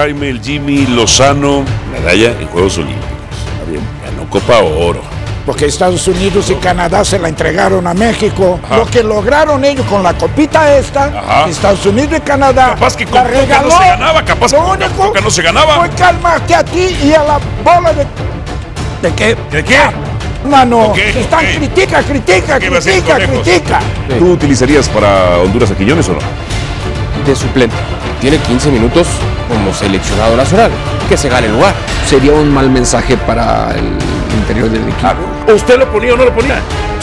Jaime, el Jimmy Lozano, medalla en Juegos Olímpicos. Está bien, ganó Copa Oro. Porque Estados Unidos y Canadá se la entregaron a México. Lo que lograron ellos con la copita esta, Ajá. Estados Unidos y Canadá. Capaz que con la Coca no regaló. se ganaba, capaz que Lo único no se ganaba. Fue calmarte a ti y a la bola de. ¿De qué? ¿De qué? Mano, Ok, están critica, critica, ¿Qué va a hacer critica, critica. ¿Tú utilizarías para Honduras a Quiñones o no? De suplente. Tiene 15 minutos como seleccionado nacional. Que se gane el lugar. sería un mal mensaje para el interior del equipo. ¿Usted lo ponía o no lo ponía?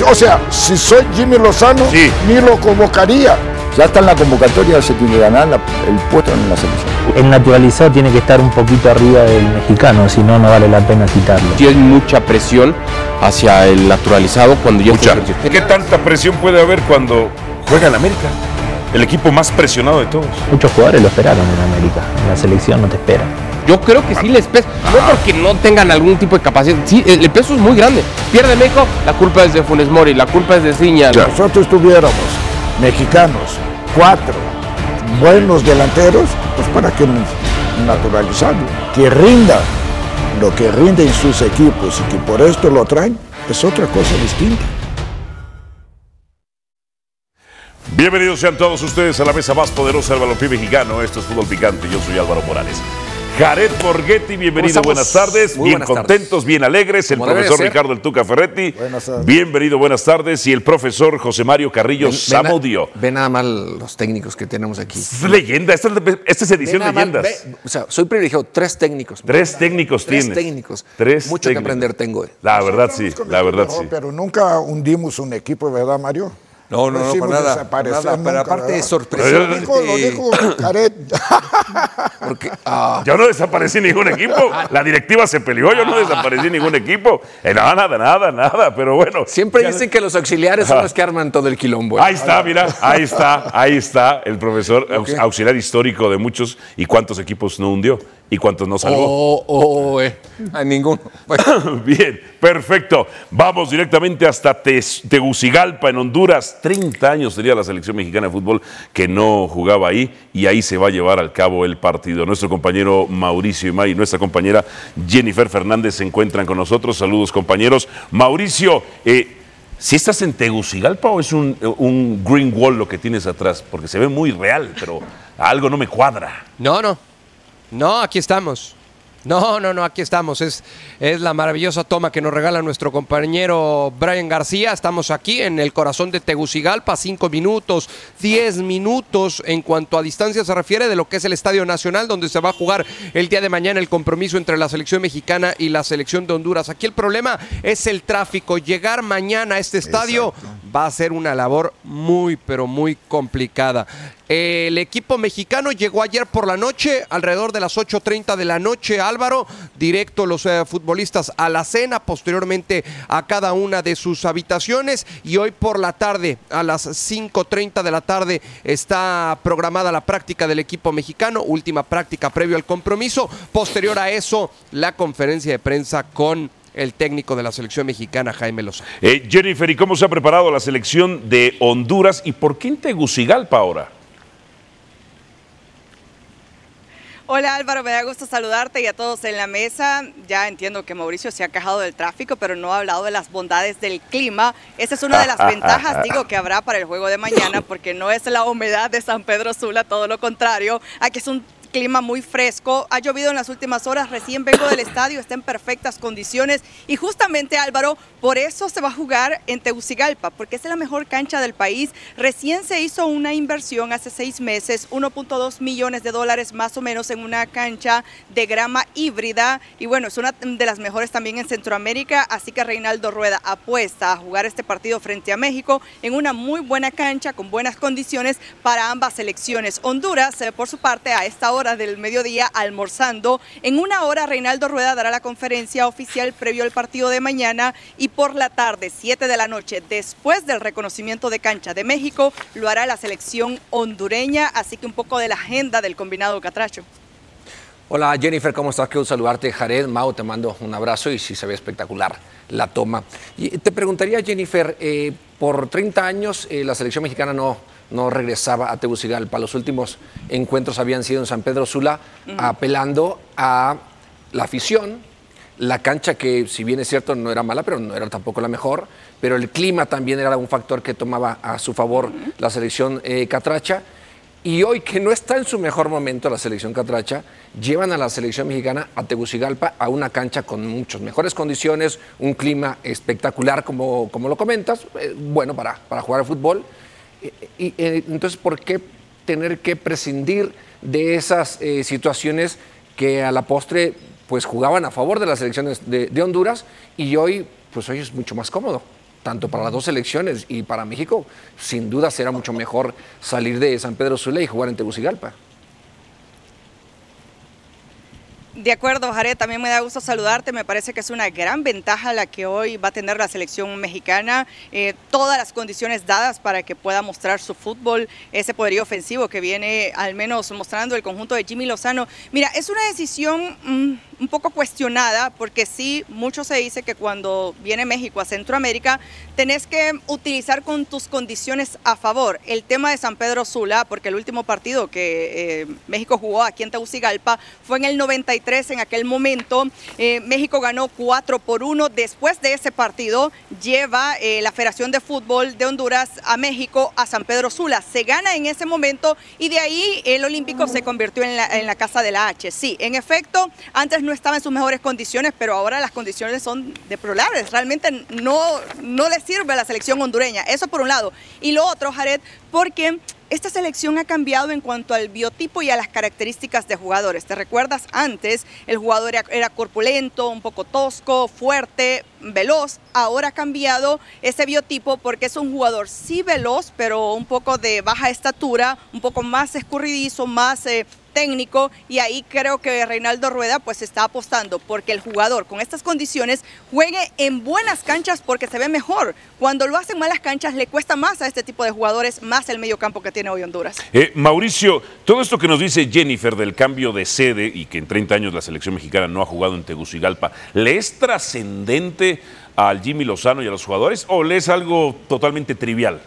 O sea, si soy Jimmy Lozano, Sí. ni lo convocaría. Ya está en la convocatoria, se tiene que ganar la- el puesto en la selección. El naturalizado tiene que estar un poquito arriba del mexicano, si no, no vale la pena citarlo. Tiene mucha presión hacia el naturalizado cuando ya Mucha. está ¿Qué tanta presión puede haber cuando juega en América? El equipo más presionado de todos. Muchos jugadores lo esperaron en América, en la selección no te espera. Yo creo que sí les pesa. No porque no tengan algún tipo de capacidad. Sí, el peso es muy grande. Pierde México, la culpa es de Funes Mori, la culpa es de Ciña. nosotros tuviéramos mexicanos, cuatro buenos delanteros, pues para que nos naturalizarlo. Que rinda lo que rinde en sus equipos y que por esto lo traen, es otra cosa distinta. Bienvenidos sean todos ustedes a la mesa más poderosa del balompié mexicano. Esto es Fútbol Picante. Yo soy Álvaro Morales. Jared Borghetti, bienvenido, ¿Cómo buenas tardes, Muy bien buenas contentos, tardes. bien alegres, el Como profesor. Ricardo El Tuca Ferretti, Buenas tardes. bienvenido, buenas tardes, y el profesor José Mario Carrillo Samudio. Ve nada más los técnicos que tenemos aquí. Es leyenda, esta es, esta es Ve edición más, leyendas. ve, o sea, soy privilegiado, tres técnicos. Tres técnicos Tres tienes. técnicos. Tres Mucho que aprender tengo. eh. La verdad sí, la verdad sí. Pero nunca hundimos un equipo, ¿verdad, Mario? No, no, no, para nada, para nada, pero aparte ¿verdad? sorpresivamente- Lo dijo, lo dijo Jared. Porque, ah, Yo no desaparecí ningún equipo. La directiva se peleó, yo no desaparecí ningún equipo. Eh, nada, nada, nada, nada. Pero bueno. siempre dicen que los auxiliares son los que arman todo el quilombo. ¿eh? Ahí está, mira, ahí está, ahí está el profesor aux- auxiliar histórico de muchos. ¿Y cuántos equipos no hundió? ¿Y cuántos no salvó? Oh, oh, eh. A ninguno. Bien, perfecto. Vamos directamente hasta Tegucigalpa, en Honduras. 30 años sería la selección mexicana de fútbol que no jugaba ahí y ahí se va a llevar al cabo el partido. Nuestro compañero Mauricio Imay y nuestra compañera Jennifer Fernández se encuentran con nosotros. Saludos, compañeros. Mauricio, eh, ¿si estás en Tegucigalpa o es un, un green wall lo que tienes atrás? Porque se ve muy real, pero algo no me cuadra. No, no. No, aquí estamos. No, no, no, aquí estamos. Es, es la maravillosa toma que nos regala nuestro compañero Brian García. Estamos aquí en el corazón de Tegucigalpa, cinco minutos, diez minutos en cuanto a distancia se refiere de lo que es el Estadio Nacional, donde se va a jugar el día de mañana el compromiso entre la selección mexicana y la selección de Honduras. Aquí el problema es el tráfico. Llegar mañana a este estadio va a ser una labor muy, pero muy complicada. El equipo mexicano llegó ayer por la noche, alrededor de las 8.30 de la noche, Álvaro, directo los eh, futbolistas a la cena, posteriormente a cada una de sus habitaciones y hoy por la tarde, a las 5.30 de la tarde, está programada la práctica del equipo mexicano, última práctica previo al compromiso, posterior a eso, la conferencia de prensa con el técnico de la selección mexicana, Jaime Lozano. Eh, Jennifer, ¿y cómo se ha preparado la selección de Honduras y por qué en Tegucigalpa ahora? Hola Álvaro, me da gusto saludarte y a todos en la mesa. Ya entiendo que Mauricio se ha quejado del tráfico, pero no ha hablado de las bondades del clima. Esa es una de las ventajas, digo, que habrá para el juego de mañana, porque no es la humedad de San Pedro Sula, todo lo contrario. Aquí es un clima muy fresco, ha llovido en las últimas horas, recién vengo del estadio, está en perfectas condiciones y justamente Álvaro, por eso se va a jugar en Tegucigalpa, porque es la mejor cancha del país. Recién se hizo una inversión hace seis meses, 1.2 millones de dólares más o menos en una cancha de grama híbrida y bueno, es una de las mejores también en Centroamérica, así que Reinaldo Rueda apuesta a jugar este partido frente a México en una muy buena cancha con buenas condiciones para ambas selecciones. Honduras, eh, por su parte, a esta hora del mediodía almorzando. En una hora Reinaldo Rueda dará la conferencia oficial previo al partido de mañana y por la tarde, 7 de la noche, después del reconocimiento de cancha de México, lo hará la selección hondureña, así que un poco de la agenda del combinado Catracho. Hola Jennifer, ¿cómo estás? Quiero saludarte. Jared, Mau, te mando un abrazo y sí se ve espectacular la toma. Te preguntaría, Jennifer, eh, por 30 años eh, la selección mexicana no, no regresaba a Tegucigalpa. Los últimos encuentros habían sido en San Pedro Sula, apelando a la afición, la cancha que si bien es cierto no era mala, pero no era tampoco la mejor, pero el clima también era un factor que tomaba a su favor la selección eh, catracha. Y hoy que no está en su mejor momento la selección catracha, llevan a la selección mexicana a Tegucigalpa a una cancha con muchas mejores condiciones, un clima espectacular como, como lo comentas, eh, bueno para, para jugar al fútbol. Y, eh, entonces, ¿por qué tener que prescindir de esas eh, situaciones que a la postre pues jugaban a favor de las selecciones de, de Honduras y hoy pues hoy es mucho más cómodo? tanto para las dos selecciones y para México, sin duda será mucho mejor salir de San Pedro Sula y jugar en Tegucigalpa. De acuerdo, Jared, también me da gusto saludarte. Me parece que es una gran ventaja la que hoy va a tener la selección mexicana. Eh, todas las condiciones dadas para que pueda mostrar su fútbol, ese poderío ofensivo que viene al menos mostrando el conjunto de Jimmy Lozano. Mira, es una decisión mmm, un poco cuestionada porque sí, mucho se dice que cuando viene México a Centroamérica, tenés que utilizar con tus condiciones a favor. El tema de San Pedro Sula, porque el último partido que eh, México jugó aquí en Tegucigalpa fue en el 93 en aquel momento. Eh, México ganó 4 por 1. Después de ese partido, lleva eh, la Federación de Fútbol de Honduras a México, a San Pedro Sula. Se gana en ese momento y de ahí el Olímpico se convirtió en la, casa de la H. Sí, en efecto, antes no estaba en sus mejores condiciones, pero ahora las condiciones son deplorables. Realmente no, no le sirve a la selección hondureña. Eso por un lado. Y lo otro, Jared, porque esta selección ha cambiado en cuanto al biotipo y a las características de jugadores. ¿Te recuerdas? Antes el jugador era, corpulento, un poco tosco, fuerte, veloz. Ahora ha cambiado ese biotipo porque es un jugador sí veloz, pero un poco de baja estatura, un poco más escurridizo, más... Eh, técnico y ahí creo que Reinaldo Rueda pues está apostando porque el jugador con estas condiciones juegue en buenas canchas porque se ve mejor. Cuando lo hacen malas canchas le cuesta más a este tipo de jugadores, más el medio campo que tiene hoy Honduras. Eh, Mauricio, todo esto que nos dice Jennifer del cambio de sede y que en 30 años la selección mexicana no ha jugado en Tegucigalpa, ¿le es trascendente al Jimmy Lozano y a los jugadores o le es algo totalmente trivial?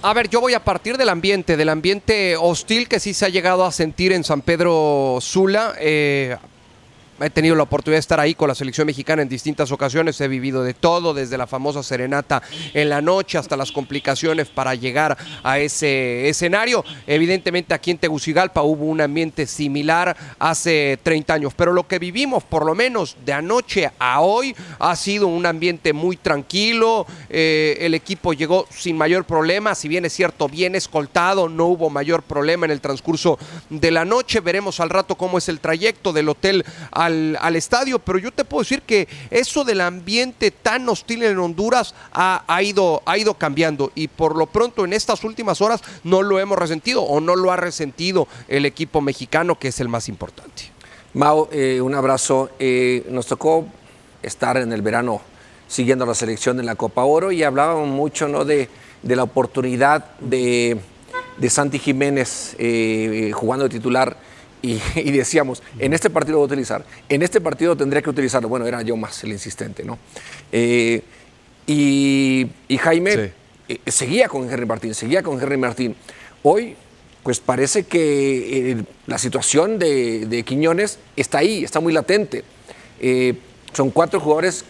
A ver, yo voy a partir del ambiente, del ambiente hostil que sí se ha llegado a sentir en San Pedro Sula. Eh, he tenido la oportunidad de estar ahí con la selección mexicana en distintas ocasiones, he vivido de todo, desde la famosa serenata en la noche hasta las complicaciones para llegar a ese escenario. Evidentemente aquí en Tegucigalpa hubo un ambiente similar hace 30 años, pero lo que vivimos por lo menos de anoche a hoy ha sido un ambiente muy tranquilo, eh, el equipo llegó sin mayor problema, si bien es cierto, bien escoltado, no hubo mayor problema en el transcurso de la noche, veremos al rato cómo es el trayecto del hotel a al, estadio, pero yo te puedo decir que eso del ambiente tan hostil en Honduras ha, ha, ido, ha ido cambiando y por lo pronto en estas últimas horas no lo hemos resentido o no lo ha resentido el equipo mexicano, que es el más importante. Mau, eh, un abrazo. Eh, nos tocó estar en el verano siguiendo la selección en la Copa Oro y hablábamos mucho ¿no? de, de la oportunidad de, de Santi Jiménez eh, jugando de titular y, y, decíamos, en este partido lo voy a utilizar, en este partido tendría que utilizarlo. Bueno, era yo más el insistente, ¿no? Eh, y, y, Jaime sí. eh, seguía con Henry Martín, seguía con Henry Martín. Hoy, pues parece que eh, la situación de, de, Quiñones está ahí, está muy latente. Eh, son cuatro jugadores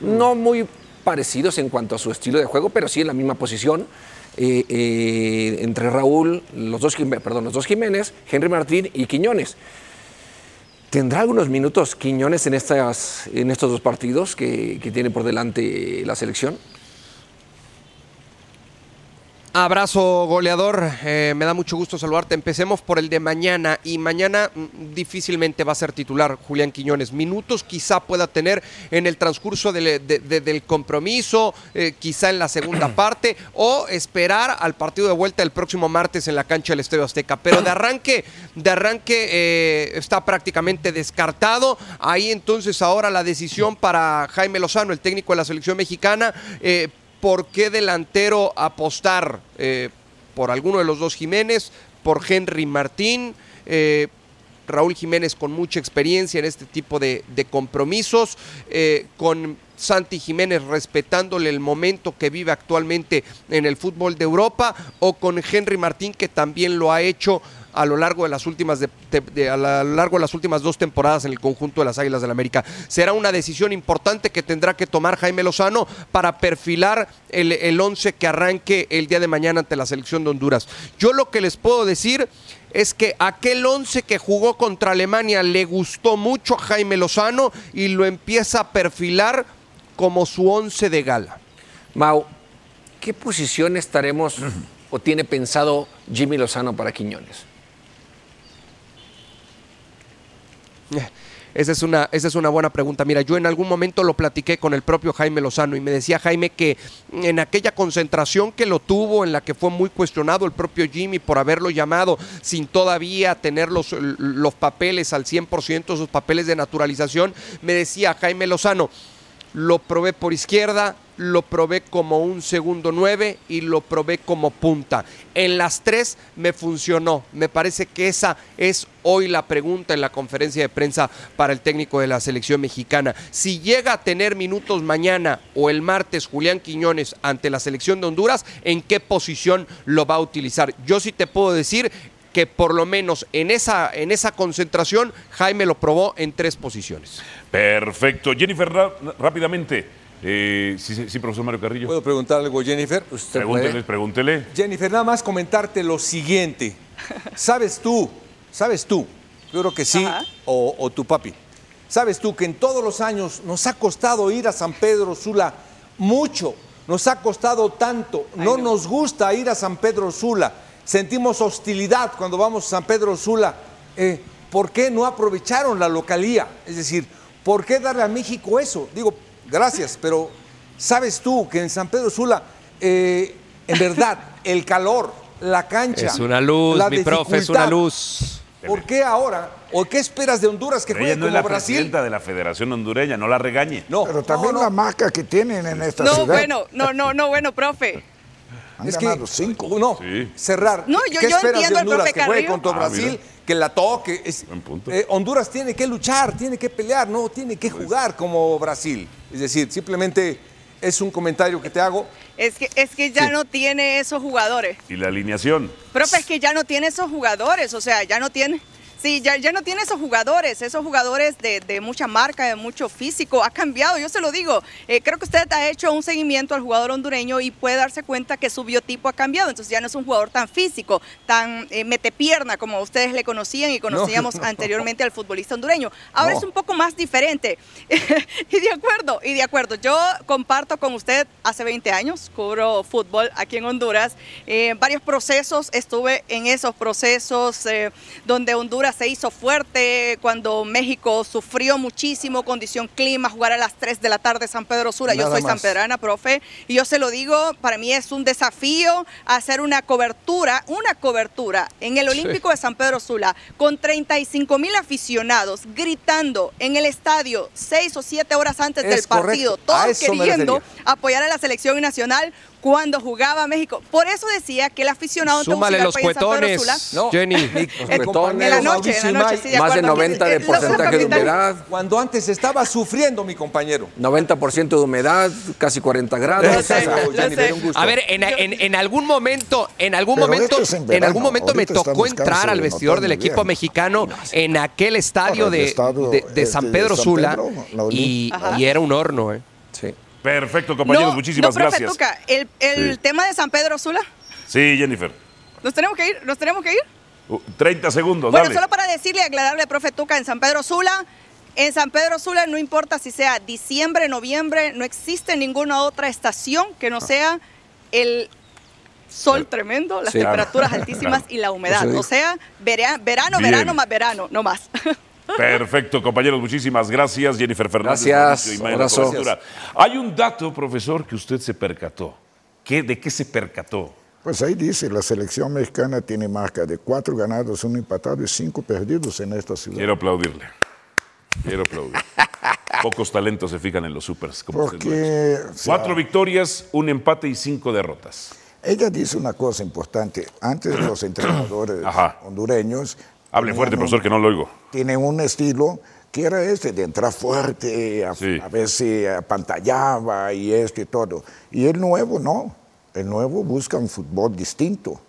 no muy parecidos en cuanto a su estilo de juego, pero sí en la misma posición. Eh, eh, entre Raúl, los dos, perdón, los dos Jiménez, Henry Martín y Quiñones. ¿Tendrá algunos minutos Quiñones en, estas, en estos dos partidos que, que tiene por delante la selección? Abrazo goleador, eh, me da mucho gusto saludarte. Empecemos por el de mañana y mañana mm, difícilmente va a ser titular Julián Quiñones. Minutos quizá pueda tener en el transcurso del, de, de, del compromiso, eh, quizá en la segunda parte o esperar al partido de vuelta el próximo martes en la cancha del Estadio Azteca. Pero de arranque, de arranque eh, está prácticamente descartado. Ahí entonces ahora la decisión para Jaime Lozano, el técnico de la selección mexicana eh, por qué delantero apostar eh, por alguno de los dos Jiménez, por Henry Martín. Eh, Raúl Jiménez con mucha experiencia en este tipo de, compromisos, eh, con Santi Jiménez respetándole el momento que vive actualmente en el fútbol de Europa, o con Henry Martín que también lo ha hecho a lo largo de las últimas a lo largo de las últimas dos temporadas en el conjunto de las Águilas del la América. Será una decisión importante que tendrá que tomar Jaime Lozano para perfilar el, el once que arranque el día de mañana ante la selección de Honduras. Yo lo que les puedo decir es que aquel once que jugó contra Alemania le gustó mucho a Jaime Lozano y lo empieza a perfilar como su once de gala. Mau, ¿qué posición estaremos o tiene pensado Jimmy Lozano para Quiñones? Esa es, una, esa es una buena pregunta. Mira, yo en algún momento lo platiqué con el propio Jaime Lozano y me decía Jaime que en aquella concentración que lo tuvo, en la que fue muy cuestionado el propio Jimmy por haberlo llamado sin todavía tener los, los papeles al 100%, sus papeles de naturalización, me decía Jaime Lozano, lo probé por izquierda, lo probé como un segundo nueve y lo probé como punta. En las tres me funcionó. Me parece que esa es hoy la pregunta en la conferencia de prensa para el técnico de la selección mexicana. Si llega a tener minutos mañana o el martes Julián Quiñones ante la selección de Honduras, ¿en qué posición lo va a utilizar? Yo sí te puedo decir que por lo menos en esa, en esa concentración Jaime lo probó en tres posiciones. Perfecto. Jennifer, rápidamente. Eh, sí, profesor Mario Carrillo. ¿Puedo preguntar algo, Jennifer? Pregúntele, pregúntele. Jennifer, nada más comentarte lo siguiente. ¿Sabes tú, sabes tú, yo creo que sí, o, o tu papi, sabes tú que en todos los años nos ha costado ir a San Pedro Sula mucho, nos ha costado tanto, no, nos gusta ir a San Pedro Sula, sentimos hostilidad cuando vamos a San Pedro Sula. Eh, ¿Por qué no aprovecharon la localía? Es decir, ¿por qué darle a México eso? Digo, gracias, pero sabes tú que en San Pedro Sula, eh, en verdad, el calor, la cancha. Es una luz, la mi profe, es una luz. ¿Por qué ahora? ¿O qué esperas de Honduras que juegue no es como la Brasil? presidenta de la Federación Hondureña, no la regañe. No, Pero también la marca que tienen en esta No, ciudad. bueno, no, no, no, bueno, profe. Han es que- cinco. No, cerrar. No, yo- ¿Qué yo esperas entiendo de Honduras? profe Que juegue contra Ah, Brasil, mira. que la toque. Es- Buen punto. eh, Honduras tiene que luchar, tiene que pelear, no tiene que Pues jugar como Brasil. Es decir, simplemente es un comentario que te hago. Es que, es que ya Sí. no tiene esos jugadores. Y la alineación. Profe, es que ya no tiene esos jugadores, o sea, ya no tiene. Sí, ya, ya no tiene esos jugadores, esos jugadores de, de mucha marca, de mucho físico. Ha cambiado, yo se lo digo. Eh, creo que usted ha hecho un seguimiento al jugador hondureño y puede darse cuenta que su biotipo ha cambiado. Entonces ya no es un jugador tan físico, tan eh, metepierna como ustedes le conocían y conocíamos no. anteriormente al futbolista hondureño. Ahora No. es un poco más diferente. y de acuerdo, y de acuerdo. Yo comparto con usted hace 20 años, cubro fútbol aquí en Honduras. Eh, varios procesos, estuve en esos procesos eh, donde Honduras se hizo fuerte, cuando México sufrió muchísimo, condición clima, jugar a las 3 de la tarde San Pedro Sula. Yo soy más. sanpedrana, profe, y yo se lo digo, para mí es un desafío hacer una cobertura, una cobertura en el Olímpico de San Pedro Sula con 35 mil aficionados gritando en el estadio seis o siete horas antes Es del partido, correcto. Todos queriendo apoyar a la selección nacional cuando jugaba México. Por eso decía que el aficionado en Súmale los en cuetones, Sula- Jenny. En- en la noche, en la noche, sí, de Más de acuerdo. 90 de los porcentaje de humedad. Cuando antes estaba sufriendo mi compañero. 90% de humedad, casi 40 grados. Sé. A ver, en, en- en algún momento, en algún Pero momento, es en en, algún momento me tocó entrar al en vestidor del equipo mexicano en aquel estadio de, estadio, de- de San este, de Pedro San Sula Pedro, y era un horno, ¿eh? Perfecto, compañeros, No, muchísimas no, profe gracias. Tuca, el, el Sí. tema de San Pedro Sula, Sí, Jennifer. ¿nos tenemos que ir? ¿Nos tenemos que ir? Uh, 30 segundos, Bueno, dale. solo para decirle y aclararle, profe Tuca, en San Pedro Sula, en San Pedro Sula no importa si sea diciembre, noviembre, no existe ninguna otra estación que no sea el sol tremendo, las Sí, claro. temperaturas altísimas Claro. y la humedad. O sea, vera- verano, Bien. verano más verano, no más. Perfecto, compañeros, muchísimas gracias. Jennifer Fernández. Gracias, Mauricio abrazo. Hay un dato, profesor, que usted se percató. ¿Qué, ¿De qué se percató? Pues ahí dice, la selección mexicana tiene marca de cuatro ganados, uno empatado y cinco perdidos en esta ciudad. Quiero aplaudirle. Quiero aplaudir. Pocos talentos se fijan en los supers. como. Porque o sea, Cuatro victorias, un empate y cinco derrotas. ella dice una cosa importante. Antes los entrenadores hondureños Hable fuerte, profesor, que no lo oigo. Tiene un estilo que era este, de entrar fuerte, a, Sí. a veces apantallaba y esto y todo. Y el nuevo no. El nuevo busca un fútbol distinto.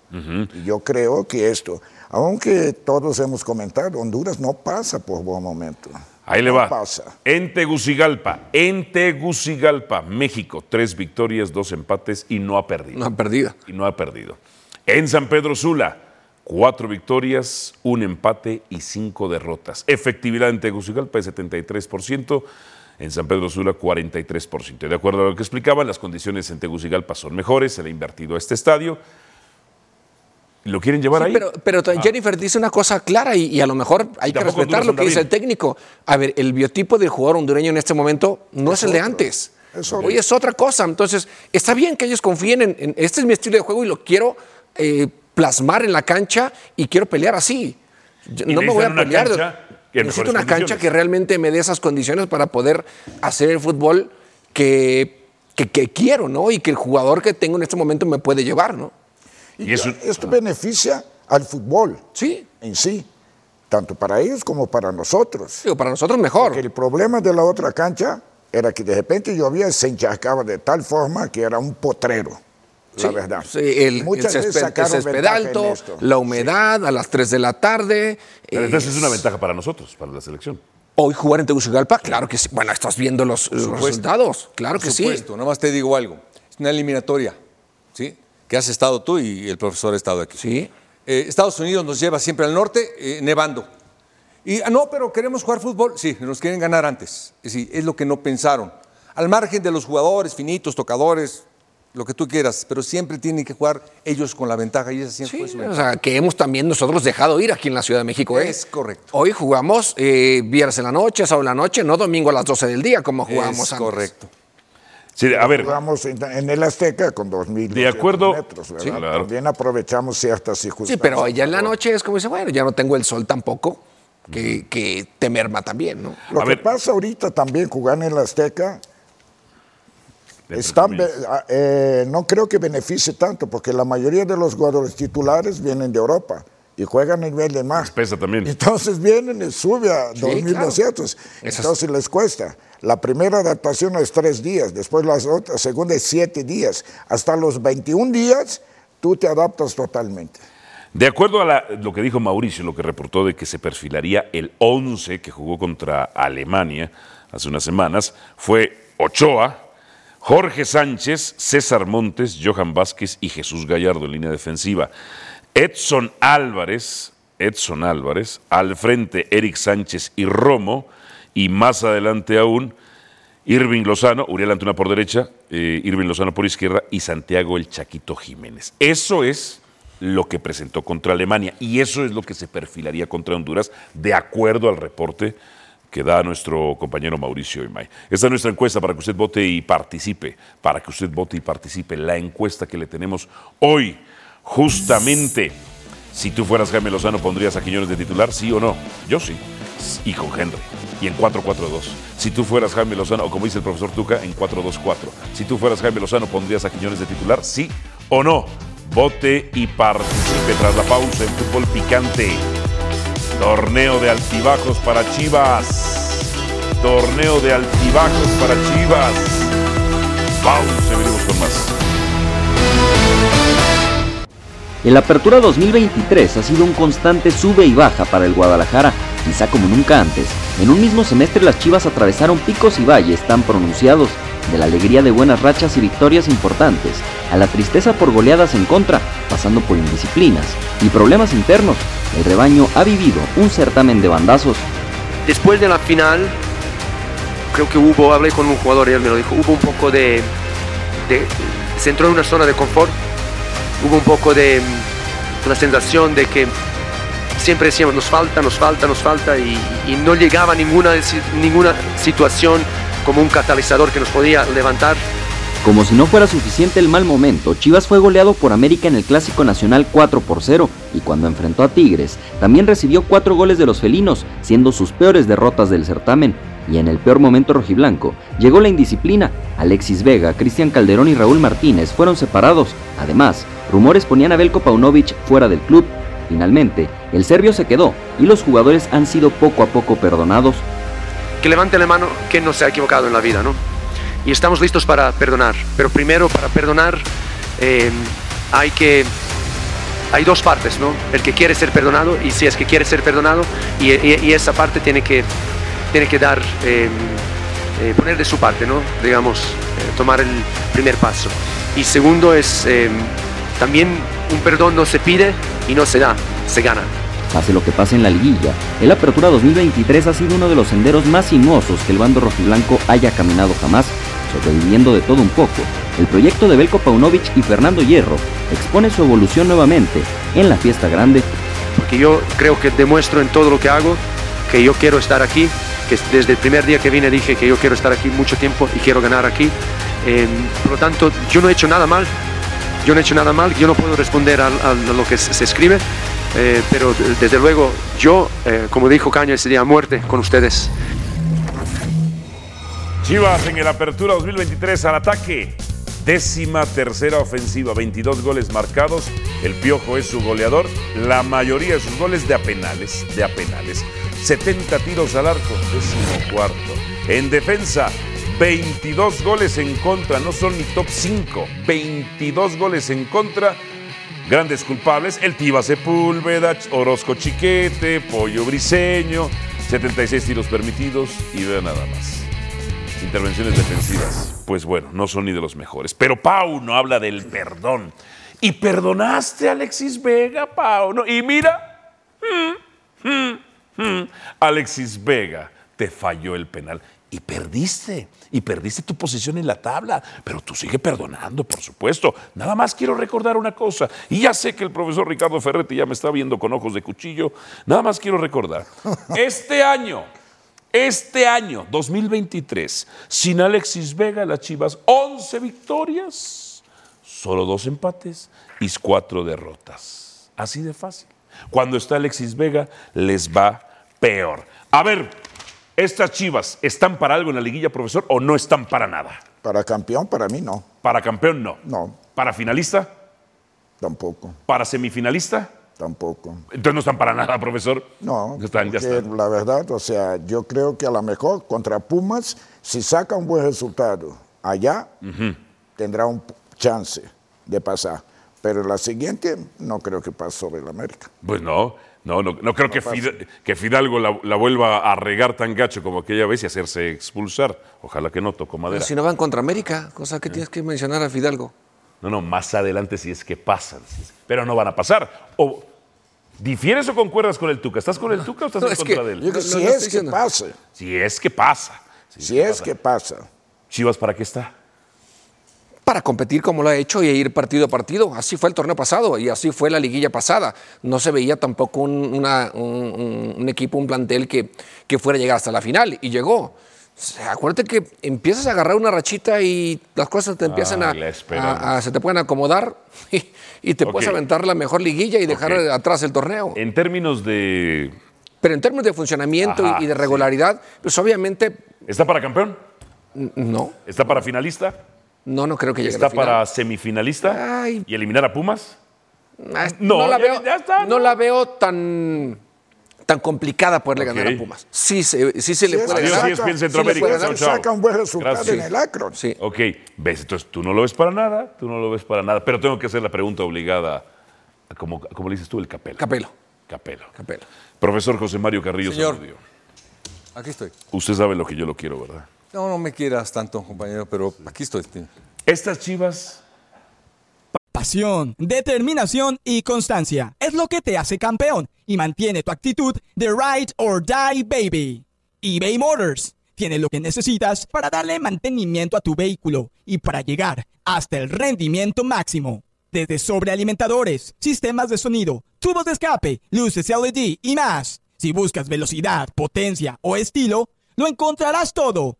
Y yo creo que esto, aunque todos hemos comentado, Honduras no pasa por buen momento. Ahí le No va. pasa. En Tegucigalpa, en Tegucigalpa, México, tres victorias, dos empates y no ha perdido. No han perdido. Y no ha perdido. En San Pedro Sula, cuatro victorias, un empate y cinco derrotas. Efectividad en Tegucigalpa es 73%, en San Pedro Sula 43%. De acuerdo a lo que explicaban, las condiciones en Tegucigalpa son mejores, se le ha invertido a este estadio. ¿Lo quieren llevar Sí, ahí? pero, pero Ah. Jennifer dice una cosa clara y, y a lo mejor hay que respetar lo que dice el técnico. A ver, el biotipo del jugador hondureño en este momento no es, Es el de antes. es otro. Hoy es otra cosa. Entonces, está bien que ellos confíen en, en- este es mi estilo de juego y lo quiero eh, plasmar en la cancha y quiero pelear así. Yo no me voy a pelear. cancha Necesito una cancha que realmente me dé esas condiciones para poder hacer el fútbol que, que, que quiero, ¿no? Y que el jugador que tengo en este momento me puede llevar, ¿no? Y, Y eso- ya, esto beneficia al fútbol Sí. en sí, tanto para ellos como para nosotros. Digo, para nosotros mejor. Porque el problema de la otra cancha era que de repente llovía y se encharcaba de tal forma que era un potrero, la Sí, verdad. sí, el, el Muchas veces el césped esto. la humedad a las 3 de la tarde. Pero eh, entonces es una ventaja para nosotros, para la selección. Hoy jugar en Tegucigalpa, claro que sí. Bueno, estás viendo los, resultados. Claro Por que sí. supuesto, nada más te digo algo. Es una eliminatoria, ¿sí? Que has estado tú y el profesor ha estado aquí. Sí. Eh, Estados Unidos nos lleva siempre al norte, eh, nevando. Y, ah, no, pero queremos jugar fútbol. Sí, nos quieren ganar antes. Es, decir, es lo que no pensaron. Al margen de los jugadores finitos, tocadores, lo que tú quieras, pero siempre tienen que jugar ellos con la ventaja y esa siempre Sí, fue su o sea, que hemos también nosotros dejado ir aquí en la Ciudad de México. ¿eh? Es correcto. Hoy jugamos eh, viernes en la noche, sábado en la noche, no domingo a las 12 del día como jugábamos Es antes. correcto. Sí, a ver, Jugamos en, el Azteca con 2.000 De acuerdo. metros, ¿verdad? Sí, claro. También aprovechamos ciertas Sí, circunstancias. pero ya en la noche es como dice, bueno, ya no tengo el sol tampoco, que, que te merma también, ¿no? Lo A que ver. pasa ahorita también jugando en el Azteca, están ah, eh, no creo que beneficie tanto, porque la mayoría de los jugadores titulares vienen de Europa y juegan a nivel de mar. pesa también. Entonces vienen y sube a Sí, 2.200. Esas- Entonces les cuesta. La primera adaptación es tres días, después la segunda es siete días. Hasta los 21 días tú te adaptas totalmente. De acuerdo a la- lo que dijo Mauricio, lo que reportó de que se perfilaría el 11 que jugó contra Alemania hace unas semanas, fue Ochoa, Jorge Sánchez, César Montes, Johan Vázquez y Jesús Gallardo en línea defensiva. Edson Álvarez, Edson Álvarez, al frente Eric Sánchez y Romo, y más adelante aún Irving Lozano, Uriel Antuna por derecha, eh, Irving Lozano por izquierda y Santiago el Chaquito Jiménez. Eso es lo que presentó contra Alemania y eso es lo que se perfilaría contra Honduras de acuerdo al reporte que da nuestro compañero Mauricio Imay. Esta es nuestra encuesta para que usted vote y participe, para que usted vote y participe. La encuesta que le tenemos hoy, justamente, si tú fueras Jaime Lozano, ¿pondrías a Quiñones de titular? ¿Sí o no? Yo sí. Y con Henry. Y en 4-4-2. Si tú fueras Jaime Lozano, o como dice el profesor Tuca, en 4-2-4. Si tú fueras Jaime Lozano, ¿pondrías a Quiñones de titular? ¿Sí o no? Vote y participe tras la pausa en fútbol picante. Torneo de altibajos para Chivas. Torneo de altibajos para Chivas. Pausa, venimos con más. El Apertura 2023 ha sido un constante sube y baja para el Guadalajara, quizá como nunca antes. En un mismo semestre las Chivas atravesaron picos y valles tan pronunciados, de la alegría de buenas rachas y victorias importantes, a la tristeza por goleadas en contra, pasando por indisciplinas y problemas internos. El rebaño ha vivido un certamen de bandazos. Después de la final, creo que hubo, hablé con un jugador y él me lo dijo, hubo un poco de, de se entró en una zona de confort, hubo un poco de mm, una sensación de que siempre decíamos nos falta, nos falta, nos falta y, y no llegaba ninguna, ninguna situación como un catalizador que nos podía levantar. Como si no fuera suficiente el mal momento, Chivas fue goleado por América en el Clásico Nacional 4 por 0 y cuando enfrentó a Tigres, también recibió cuatro goles de los felinos, siendo sus peores derrotas del certamen. Y en el peor momento rojiblanco, llegó la indisciplina. Alexis Vega, Cristian Calderón y Raúl Martínez fueron separados. Además, rumores ponían a Belko Paunovic fuera del club. Finalmente, el serbio se quedó y los jugadores han sido poco a poco perdonados. Que levante la mano que no se ha equivocado en la vida, ¿no? Y estamos listos para perdonar. Pero primero, para perdonar, eh, hay que hay dos partes, ¿no? El que quiere ser perdonado y si es que quiere ser perdonado y, esa parte tiene que, tiene que dar, eh, eh, poner de su parte, ¿no? Digamos, tomar el primer paso. Y segundo es, también un perdón no se pide y no se da, se gana. Pase lo que pase en la liguilla, el Apertura 2023 ha sido uno de los senderos más sinuosos que el bando rojiblanco haya caminado jamás, sobreviviendo de todo un poco. El proyecto de Belko Paunovic y Fernando Hierro expone su evolución nuevamente en la fiesta grande. Porque yo creo que demuestro en todo lo que hago que yo quiero estar aquí, que desde el primer día que vine dije que yo quiero estar aquí mucho tiempo y quiero ganar aquí. Eh, por lo tanto, yo no he hecho nada mal, yo no he hecho nada mal, yo no puedo responder a, lo que se escribe, eh, pero de- desde luego yo, eh, como dijo Caña ese día, muerte con ustedes. Chivas en el Apertura 2023 al ataque. Décima tercera ofensiva, 22 goles marcados. El Piojo es su goleador. La mayoría de sus goles de a penales, de a penales. 70 tiros al arco, décimo cuarto. En defensa, 22 goles en contra, no son ni top 5. 22 goles en contra. Grandes culpables, el Tiva Sepúlveda, Orozco Chiquete, Pollo Briseño, 76 tiros permitidos y vea nada más. Intervenciones defensivas, pues bueno, no son ni de los mejores. Pero Pau no habla del perdón. Y perdonaste a Alexis Vega, Pau. ¿no? Y mira, mm, mm, mm, Alexis Vega te falló el penal y perdiste. Y perdiste tu posición en la tabla. Pero tú sigue perdonando, por supuesto. Nada más quiero recordar una cosa. Y ya sé que el profesor Ricardo Ferretti ya me está viendo con ojos de cuchillo. Nada más quiero recordar. Este año. Este año, 2023, sin Alexis Vega, las Chivas, 11 victorias, solo dos empates y cuatro derrotas. Así de fácil. Cuando está Alexis Vega, les va peor. A ver, ¿estas Chivas están para algo en la liguilla, profesor, o no están para nada? Para campeón, para mí no. Para campeón, no. No, Para finalista, tampoco, para semifinalista, tampoco. entonces no están para nada, profesor. No, Están, ya están. la verdad, o sea, yo creo que a lo mejor contra Pumas, si saca un buen resultado allá, tendrá un chance de pasar. Pero la siguiente, no creo que pase sobre el América. Pues no, no, no, no creo que, pasa. Fid- que Fidalgo la, la vuelva a regar tan gacho como aquella vez y hacerse expulsar. Ojalá que no, tocó madera. Si no van contra América, cosa que tienes que mencionar a Fidalgo. No, no, más adelante si es que pasan. si Pero no van a pasar. O, ¿Difieres o concuerdas con el Tuca? ¿Estás con el Tuca o estás No, en es contra que de él? Yo que si no es que pase, Si es que pasa. si es que pasa, Chivas, ¿para qué está? Para competir como lo ha hecho y ir partido a partido. Así fue el torneo pasado y así fue la liguilla pasada. No se veía tampoco un, una- un- un- un equipo, un plantel que, que fuera a llegar hasta la final y llegó. Acuérdate que empiezas a agarrar una rachita y las cosas te empiezan Ah, a, a- a- se te pueden acomodar y, y te puedes aventar la mejor liguilla y dejar atrás el torneo. En términos de... Pero en términos de funcionamiento y- Ajá, y de regularidad, pues obviamente ¿Está para campeón? no, ¿Está para finalista? No, no creo que llegue a ¿Está la final. para semifinalista? Ay. ¿Y eliminar a Pumas? Ah, No, la ya- veo, ya está, no ¿no? la veo tan, tan complicada poderle ganar a Pumas. Sí, se, sí se le puede Adiós, ganar. Saca- sí si saca un buen resultado Gracias. en el Akron. Sí. Ok, ves, entonces tú no lo ves para nada, tú no lo ves para nada, pero tengo que hacer la pregunta obligada, a como, como le dices tú, el Capelo. Capelo. Capelo. Capelo. Profesor José Mario Carrillo Señor. Zamudio, Aquí estoy. usted sabe lo que yo lo quiero, ¿verdad? No, no me quieras tanto, compañero, pero aquí estoy. Estas chivas, Pasión, determinación y constancia es lo que te hace campeón y mantiene tu actitud de ride or die baby. eBay Motors tiene lo que necesitas para darle mantenimiento a tu vehículo y para llegar hasta el rendimiento máximo. Desde sobrealimentadores, sistemas de sonido, tubos de escape, luces LED y más. Si buscas velocidad, potencia o estilo, lo encontrarás todo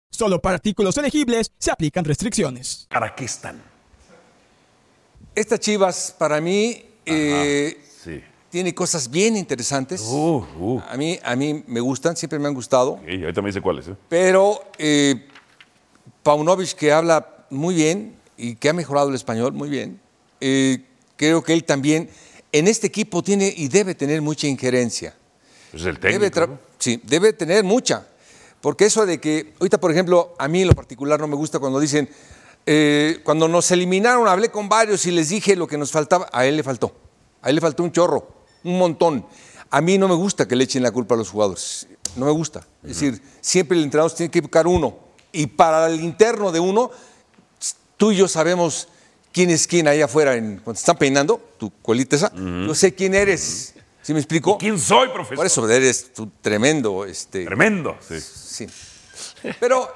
Solo para artículos elegibles se aplican restricciones. ¿Para qué están? Estas chivas, para mí, eh, Sí. tiene cosas bien interesantes. Uh, uh. A, mí, a mí me gustan, siempre me han gustado. Ok, ahorita me dice cuáles. ¿eh? Pero eh, Paunovic, que habla muy bien y que ha mejorado el español muy bien, eh, creo que él también en este equipo tiene y debe tener mucha injerencia. Pues el Debe técnico. Sí, debe tener mucha. Porque eso de que, ahorita por ejemplo, a mí en lo particular no me gusta cuando dicen, eh, cuando nos eliminaron, hablé con varios y les dije lo que nos faltaba, a él le faltó. A él le faltó un chorro, un montón. A mí no me gusta que le echen la culpa a los jugadores. No me gusta. Es decir, siempre el entrenador tiene que buscar uno. Y para el interno de uno, tú y yo sabemos quién es quién ahí afuera en, cuando te están peinando, tu colita esa. Yo sé quién eres. ¿Sí me explico? ¿Quién soy, profesor? Por eso eres tú tremendo. Este, Tremendo, sí. Sí. Pero,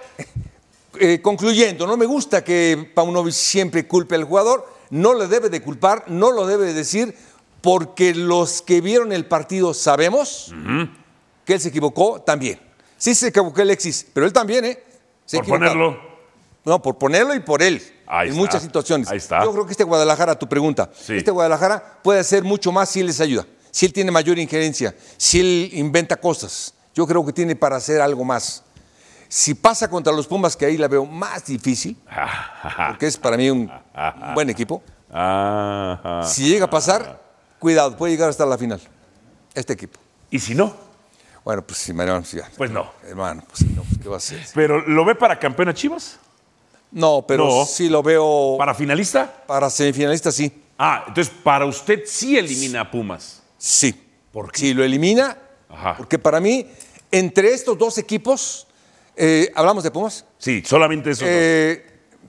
eh, concluyendo, no me gusta que Paunovic siempre culpe al jugador. No le debe de culpar, no lo debe de decir, porque los que vieron el partido sabemos que él se equivocó también. Sí se equivocó Alexis, pero él también, ¿eh? Se Por equivocó. ponerlo. No, por ponerlo y por él. Ahí en está. muchas situaciones. Ahí está. Yo creo que este Guadalajara, tu pregunta, Sí. este Guadalajara puede hacer mucho más si él les ayuda, si él tiene mayor injerencia, si él inventa cosas. Yo creo que tiene para hacer algo más. Si pasa contra los Pumas, que ahí la veo más difícil, porque es para mí un, un buen equipo. Si llega a pasar, cuidado, puede llegar hasta la final. Este equipo. ¿Y si no? Bueno, pues si sí, ya. Pues no. Hermano, pues no, pues, ¿qué va a hacer? ¿Pero lo ve para campeón a Chivas? No, pero No. sí lo veo. ¿Para finalista? Para semifinalista, sí. Ah, entonces para usted sí elimina a Pumas. Sí. Si lo elimina, Ajá. porque para mí, entre estos dos equipos, eh, ¿hablamos de Pumas? Sí, solamente eso. Eh,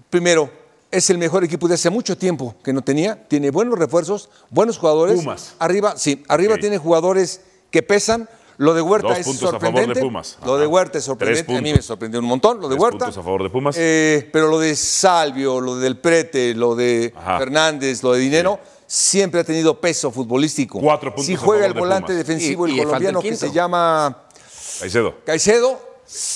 primero, es el mejor equipo de hace mucho tiempo que no tenía. Tiene buenos refuerzos, buenos jugadores. Pumas. Arriba, sí, arriba tiene jugadores que pesan. Lo de Huerta Dos es puntos a favor de sorprendente. Pumas. Lo de Huerta es sorprendente. A mí me sorprendió un montón. Lo de Tres Huerta. puntos a favor de Pumas. Eh, pero lo de Salvio, lo del Prete, lo de Ajá. Fernández, lo de Dinero, siempre ha tenido peso futbolístico. Cuatro puntos Si a juega el volante defensivo, Y- y el colombiano que se llama Caicedo. Caicedo,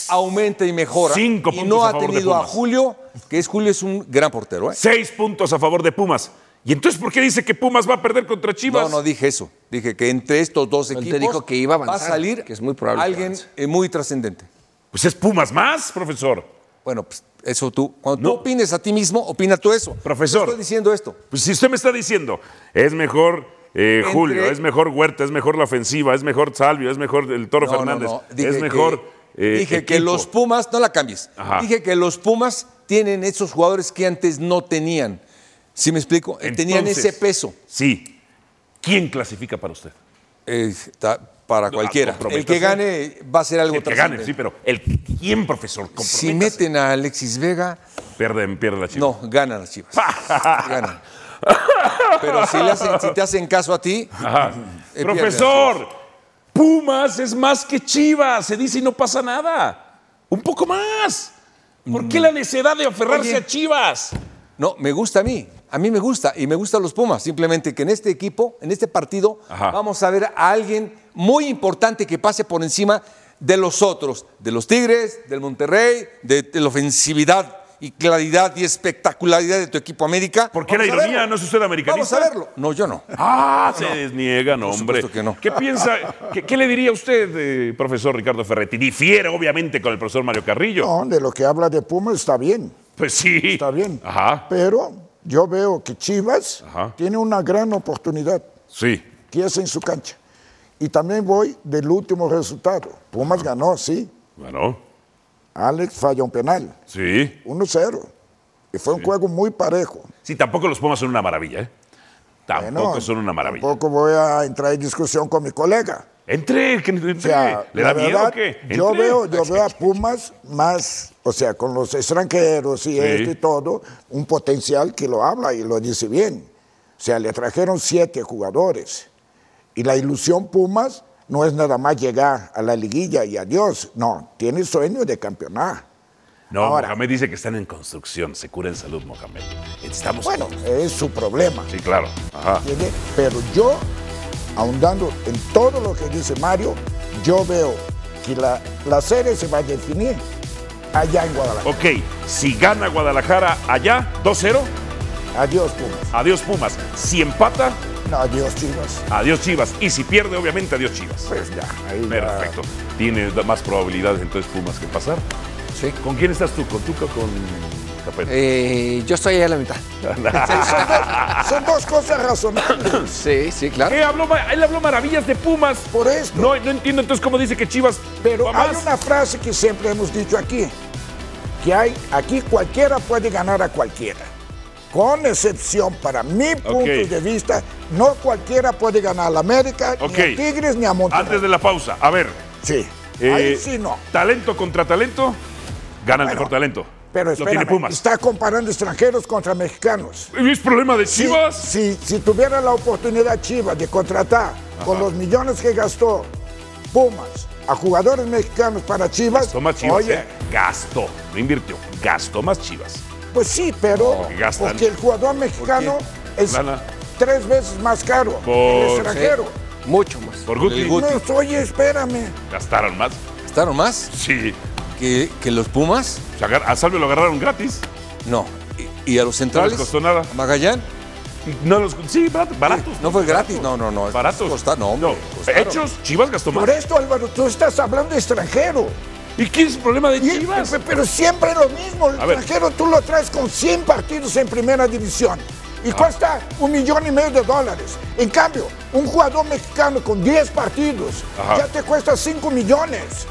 aumenta y mejora. Cinco y puntos no a ha favor tenido a. Julio, que es Julio es un gran portero. ¿eh? Seis puntos a favor de Pumas. ¿Y entonces por qué dice que Pumas va a perder contra Chivas? No, no dije eso. Dije que entre estos dos Él te equipos dijo que iba a avanzar, salir que es muy probable alguien eh, muy trascendente. Pues es Pumas más, profesor. Bueno, pues eso tú. Cuando No. tú opines a ti mismo, opina tú eso. Profesor. Yo estoy diciendo esto. Pues si usted me está diciendo, es mejor eh, Entre- Julio, es mejor Huerta, es mejor la ofensiva, es mejor Salvio, es mejor el Toro No, Fernández, no. Dije es que- mejor. eh, dije que equipo. los Pumas, no la cambies. Ajá. Dije que los Pumas tienen esos jugadores que antes no tenían. ¿Sí me explico? Eh, tenían ese peso. Sí. ¿Quién clasifica para usted? Eh, ta- para cualquiera. El que gane va a ser algo El que gane, sí, pero el quién, profesor, Si meten a Alexis Vega, Pierden, pierde la chica. no, ganan las chivas. ganan. Pero si, le hacen- si te hacen caso a ti, eh, Profesor, Pumas es más que Chivas, se dice y no pasa nada. Un poco más. ¿Por qué la necedad de aferrarse Oye. a Chivas? No, me gusta a mí. A mí me gusta y me gustan los Pumas. Simplemente que en este equipo, en este partido, Ajá. vamos a ver a alguien muy importante que pase por encima de los otros, de los Tigres, del Monterrey, de, de la ofensividad y claridad y espectacularidad de tu equipo América. ¿Por qué la ironía? ¿No es usted americanista? Vamos a verlo. No, yo no. Ah, se desniega, no, Por hombre. supuesto que no. ¿Qué piensa? ¿Qué, qué le diría usted, eh, profesor Ricardo Ferretti? Difiere, obviamente, con el profesor Mario Carrillo. No, de lo que habla de Pumas está bien, Pues sí. está bien. Ajá. Pero yo veo que Chivas Ajá. tiene una gran oportunidad, Sí. que es en su cancha. Y también voy del último resultado. Pumas ganó, sí. Bueno, Alex falla un penal, sí. 1-0. Y fue un juego muy parejo. Sí, tampoco los Pumas son una maravilla, ¿eh? Tampoco Bueno, son una maravilla. Tampoco voy a entrar en discusión con mi colega. Entre, que. O sea, ¿Le da miedo verdad, o qué? Yo veo, yo veo a Pumas más, o sea, con los extranjeros y Sí. esto y todo, un potencial que lo habla y lo dice bien. O sea, le trajeron siete jugadores. Y la ilusión Pumas no es nada más llegar a la liguilla y adiós. No, tiene sueño de campeonar. No, Ahora- Mohamed dice que están en construcción. Se cura en salud, Mohamed. Estamos. Bueno, es su problema. Sí, claro. Pero yo, ahondando en todo lo que dice Mario, yo veo que la, la serie se va a definir allá en Guadalajara. Ok, si gana Guadalajara allá, 2-0, Adiós, Pumas. adiós Pumas. Si empata, No, adiós, Chivas. adiós Chivas. Y si pierde, obviamente, adiós Chivas. Pues ya, ahí ya. Perfecto. Tiene más probabilidades entonces Pumas que pasar. Sí. ¿Con quién estás tú? ¿Con Tuca o con Eh, yo estoy ahí a la mitad. Son dos cosas razonables. Sí, sí, claro. Él habló maravillas de Pumas. Por esto. No, no entiendo entonces cómo dice que Chivas Pero hay más. una frase que siempre hemos dicho aquí, que hay, aquí cualquiera puede ganar a cualquiera. Con excepción, para mi punto de vista, no cualquiera puede ganar a la América, ni a Tigres, ni a Monterrey. Antes de la pausa, a ver. Sí, eh, ahí sí no. Talento contra talento, gana el mejor talento. Pero Lo espérame, tiene Pumas. está comparando extranjeros contra mexicanos. ¿Es problema de Si- Chivas? Si, si tuviera la oportunidad Chivas de contratar con los millones que gastó Pumas a jugadores mexicanos para Chivas, Gastó más Chivas. oye, ¿eh? Gastó, no invirtió, gastó más Chivas. pues sí, pero No, porque el jugador mexicano es Lana. tres veces más caro que el extranjero. Mucho más. Por Guti. No, oye, espérame. gastaron más. ¿Estaron más Sí. Que, que los Pumas? O sea, agar- a Salvio lo agarraron gratis. No. ¿Y, y a los centrales? No les costó nada. ¿A Magallán? No los, sí, baratos. No fue gratis. No, no, no. Baratos. Costa- no, hombre, costaron. Hechos, Chivas gastó más. Por esto, Álvaro, tú estás hablando de extranjero. ¿Y qué es el problema de Chivas? pe- pero siempre lo mismo. El A ver. extranjero tú lo traes con 100 partidos en primera división. Ah. Y cuesta un millón y medio de dólares. En cambio, un jugador mexicano con 10 partidos Ajá. ya te cuesta 5 millones.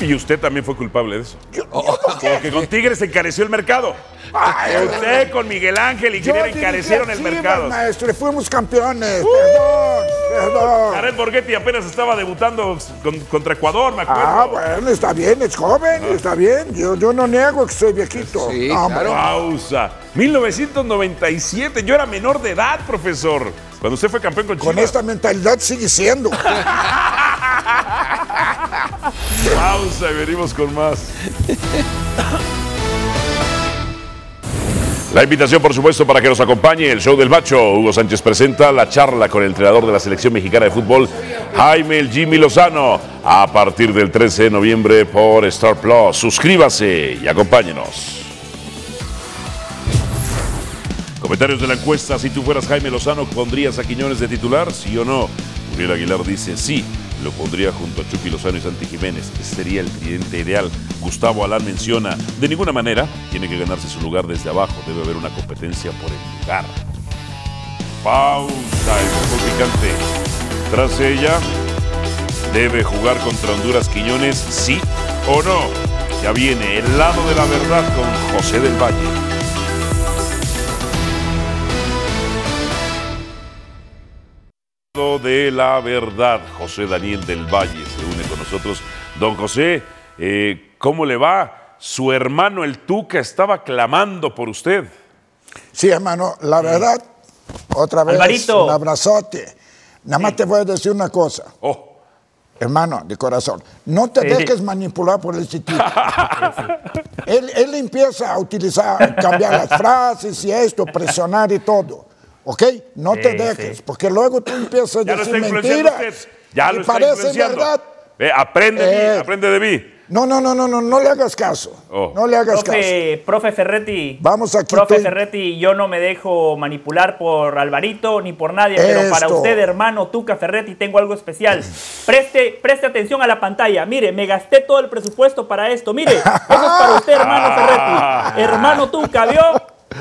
Y usted también fue culpable de eso. Yo- yo no sé. Porque con Tigres se encareció el mercado. Ay, Usted con Miguel Ángel y yo Ingeniero dirigí encarecieron el mercado. maestro, fuimos campeones. Perdón, perdón. Jared Borghetti apenas estaba debutando con- contra Ecuador, me acuerdo. Ah, bueno, está bien, es joven, está bien. Yo, yo no niego que soy viejito. Sí, No, claro. Pausa. 1997. Yo era menor de edad, profesor. Cuando usted fue campeón con Con Chivas. esta mentalidad sigue siendo. Pausa y venimos con más. La invitación, por supuesto, para que nos acompañe el show del macho. Hugo Sánchez presenta la charla con el entrenador de la selección mexicana de fútbol, Jaime el Jimmy Lozano, a partir del 13 de noviembre por Star Plus. Suscríbase y acompáñenos. Comentarios de la encuesta, si tú fueras Jaime Lozano, ¿pondrías a Quiñones de titular? ¿Sí o no? Uriel Aguilar dice sí, lo pondría junto a Chucky Lozano y Santi Jiménez. Sería el tridente ideal. Gustavo Alán menciona, de ninguna manera tiene que ganarse su lugar desde abajo, debe haber una competencia por el lugar. Pausa, el fútbol picante. Tras ella, ¿debe jugar contra Honduras Quiñones? ¿Sí o no? Ya viene el lado de la verdad con José del Valle. De la verdad. José Daniel del Valle se une con nosotros. Don José, eh, ¿cómo le va? Su hermano el Tuca estaba clamando por usted. Sí, hermano, la verdad, otra vez, Alvarito. un abrazote. Nada más te voy a decir una cosa, Oh, hermano, de corazón. No te Sí. dejes manipular por el sitio. él, él empieza a utilizar, cambiar las frases y esto, presionar y todo. ¿Ok? No te dejes, sí. porque luego tú empiezas a ya lo decir está influenciando mentiras. Ya y lo está parece influenciando. verdad. Ve, aprende de Eh. mí, aprende de mí. No, no, no, no, no, no le hagas caso. Oh. No le hagas caso. Profe, Ferretti. Vamos aquí, Profe Ferretti, yo no me dejo manipular por Alvarito ni por nadie, pero para usted, hermano Tuca Ferretti, tengo algo especial. Preste, preste atención a la pantalla. Mire, me gasté todo el presupuesto para esto. Mire, eso es para usted, hermano Ferretti. Hermano Tuca, ¿vio?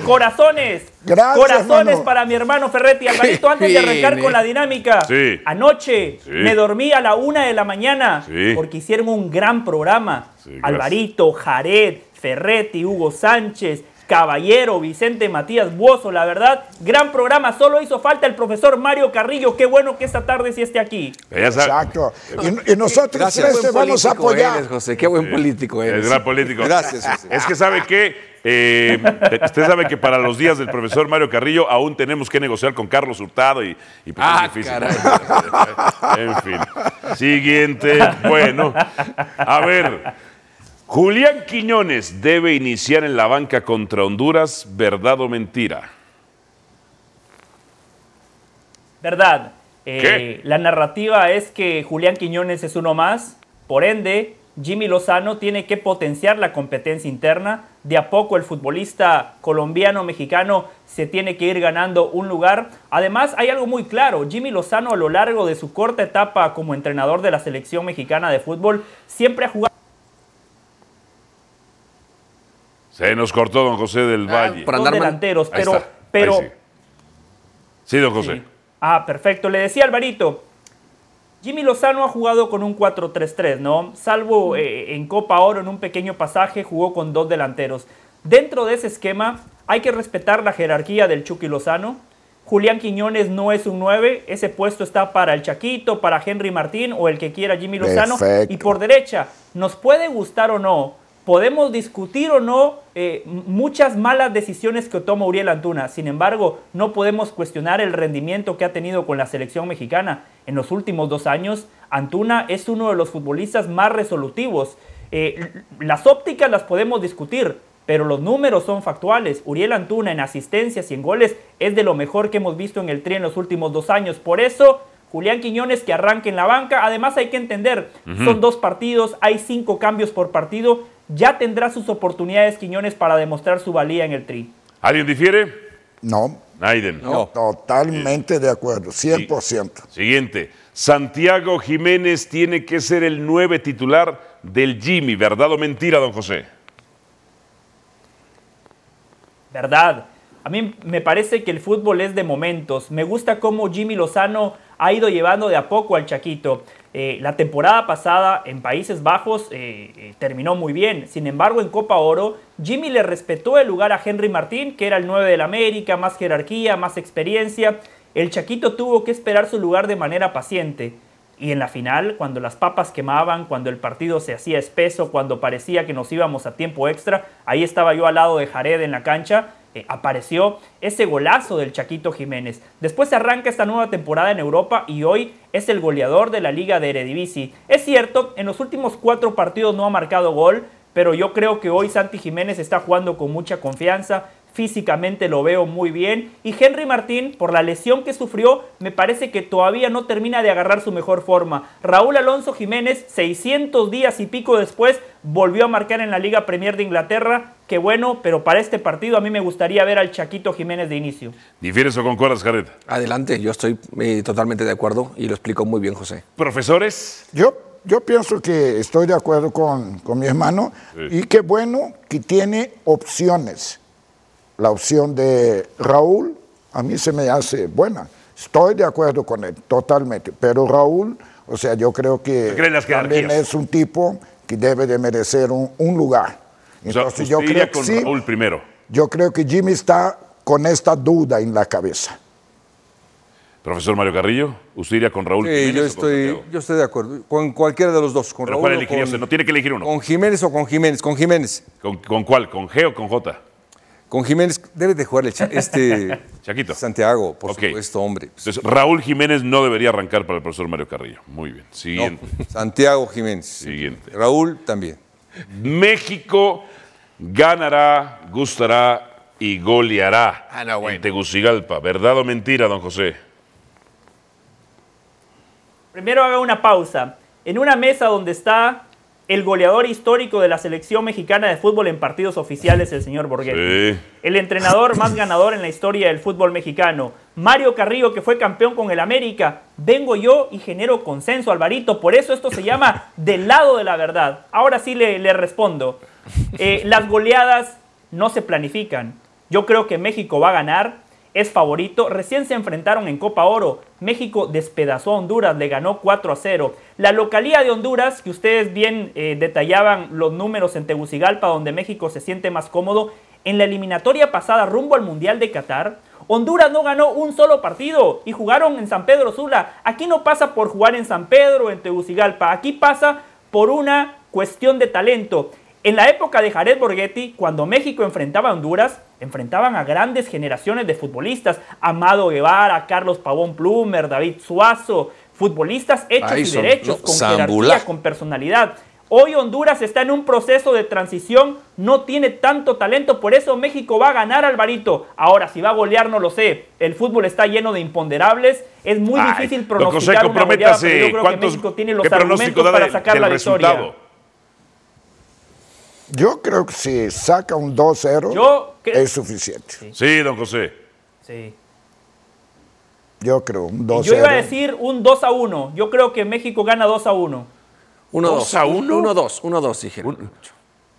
Corazones. Gracias, Corazones hermano. para mi hermano Ferretti. Alvarito, antes de arrancar con la dinámica. Sí. Anoche Sí. me dormí a la una de la mañana Sí. porque hicieron un gran programa. Alvarito, Jared, Ferretti, Hugo Sánchez, Caballero, Vicente Matías Buoso, la verdad, gran programa. Solo hizo falta el profesor Mario Carrillo. Qué bueno que esta tarde sí esté aquí. Exacto. Y, y nosotros Gracias. tres te Buen vamos a apoyar. eres, José, qué buen político Es eres. gran político. Gracias, José. Es que sabe que eh, usted sabe que para los días del profesor Mario Carrillo aún tenemos que negociar con Carlos Hurtado y, y pues Ah, es difícil. caray. En fin. Siguiente. Bueno. A ver. Julián Quiñones debe iniciar en la banca contra Honduras, ¿verdad o mentira? Verdad. Eh, la narrativa es que Julián Quiñones es uno más, por ende, Jimmy Lozano tiene que potenciar la competencia interna. De a poco el futbolista colombiano-mexicano se tiene que ir ganando un lugar. Además, hay algo muy claro. Jimmy Lozano a lo largo de su corta etapa como entrenador de la selección mexicana de fútbol siempre ha jugado... Se nos cortó don José del Valle. Por andar delanteros, pero... pero sí. sí. don José. Sí. Ah, perfecto. Le decía Alvarito, Jimmy Lozano ha jugado con un 4-3-3, ¿no? Salvo eh, en Copa Oro, en un pequeño pasaje, jugó con dos delanteros. Dentro de ese esquema, hay que respetar la jerarquía del Chucky Lozano. Julián Quiñones no es un 9, ese puesto está para el Chaquito, para Henry Martín o el que quiera Jimmy Lozano. Perfecto. Y por derecha, nos puede gustar o no, podemos discutir o no eh, muchas malas decisiones que toma Uriel Antuna. Sin embargo, no podemos cuestionar el rendimiento que ha tenido con la selección mexicana. En los últimos dos años, Antuna es uno de los futbolistas más resolutivos. Eh, las ópticas las podemos discutir, pero los números son factuales. Uriel Antuna en asistencias y en goles es de lo mejor que hemos visto en el Tri en los últimos dos años. Por eso, Julián Quiñones que arranque en la banca. Además hay que entender, son dos partidos, hay cinco cambios por partido. Ya tendrá sus oportunidades Quiñones para demostrar su valía en el Tri. ¿Alguien difiere? No, Naiden. totalmente de acuerdo, 100%. Siguiente. Santiago Jiménez tiene que ser el nueve titular del Jimmy. ¿Verdad o mentira, don José? Verdad. A mí me parece que el fútbol es de momentos. Me gusta cómo Jimmy Lozano ha ido llevando de a poco al Chaquito. Eh, la temporada pasada en Países Bajos eh, eh, terminó muy bien. Sin embargo, en Copa Oro, Jimmy le respetó el lugar a Henry Martín, que era el 9 del América, más jerarquía, más experiencia. El Chaquito tuvo que esperar su lugar de manera paciente. Y en la final, cuando las papas quemaban, cuando el partido se hacía espeso, cuando parecía que nos íbamos a tiempo extra, ahí estaba yo al lado de Jared en la cancha, eh, apareció ese golazo del Chaquito Jiménez. Después arranca esta nueva temporada en Europa y hoy es el goleador de la Liga de Eredivisie. Es cierto, en los últimos cuatro partidos no ha marcado gol, pero yo creo que hoy Santi Jiménez está jugando con mucha confianza, físicamente lo veo muy bien. Y Henry Martín, por la lesión que sufrió, me parece que todavía no termina de agarrar su mejor forma. Raúl Alonso Jiménez, 600 días y pico después, volvió a marcar en la Liga Premier de Inglaterra. Qué bueno, pero para este partido a mí me gustaría ver al Chaquito Jiménez de inicio. ¿Difieres o concuerdas, Jared? Adelante, yo estoy eh, totalmente de acuerdo y lo explicó muy bien José. ¿Profesores? Yo, yo pienso que estoy de acuerdo con, con mi hermano Sí. y qué bueno que tiene opciones. La opción de Raúl a mí se me hace buena. Estoy de acuerdo con él, totalmente. Pero Raúl, o sea, yo creo que también es un tipo que debe de merecer un, un lugar. O sea, Entonces usted yo creo que con sí. Raúl primero. Yo creo que Jimmy está con esta duda en la cabeza. Profesor Mario Carrillo, ¿usted iría con Raúl Sí, Jiménez yo o con estoy, yo estoy de acuerdo. Con cualquiera de los dos. Con ¿Pero Raúl cuál o elegiría con- usted? No tiene que elegir uno. ¿Con Jiménez o con Jiménez? Con Jiménez. ¿Con, con cuál? ¿Con G o con J? Con Jiménez debe de jugar el cha- este Chaquito. Santiago, por supuesto, hombre. Entonces, Raúl Jiménez no debería arrancar para el profesor Mario Carrillo. Muy bien. Siguiente. No, Santiago Jiménez. Siguiente. Raúl también. México ganará, gustará y goleará en Tegucigalpa. ¿Verdad o mentira, don José? Primero haga una pausa. En una mesa donde está el goleador histórico de la selección mexicana de fútbol en partidos oficiales, el señor Borghetti. Sí. El entrenador más ganador en la historia del fútbol mexicano. Mario Carrillo, que fue campeón con el América. Vengo yo y genero consenso, Alvarito. Por eso esto se llama del lado de la verdad. Ahora sí le, le respondo. Eh, las goleadas no se planifican. Yo creo que México va a ganar. Es favorito. Recién se enfrentaron en Copa Oro. México despedazó a Honduras, le ganó 4 a 0. La localía de Honduras, que ustedes bien eh, detallaban los números en Tegucigalpa, donde México se siente más cómodo, en la eliminatoria pasada rumbo al Mundial de Qatar, Honduras no ganó un solo partido y jugaron en San Pedro Sula. Aquí no pasa por jugar en San Pedro en Tegucigalpa, aquí pasa por una cuestión de talento. En la época de Jared Borghetti, cuando México enfrentaba a Honduras, enfrentaban a grandes generaciones de futbolistas. Amado Guevara, Carlos Pavón Plumer, David Suazo, futbolistas hechos y derechos, no, con jerarquía, con personalidad. Hoy Honduras está en un proceso de transición, no tiene tanto talento, por eso México va a ganar Alvarito. Ahora, si va a golear, no lo sé. El fútbol está lleno de imponderables, es muy Ay, difícil pronosticar una goleada, pero yo creo que ¿cuántos- México tiene los argumentos para sacar la resultado? Yo creo que si saca un 2-0 Yo cre- es suficiente. Sí, don José. Sí. Yo creo un 2-0. Yo iba a decir un 2 a 1. Yo creo que México gana 2 a 1. 1 ¿Dos a uno? 1 2, 1 2 dijeron.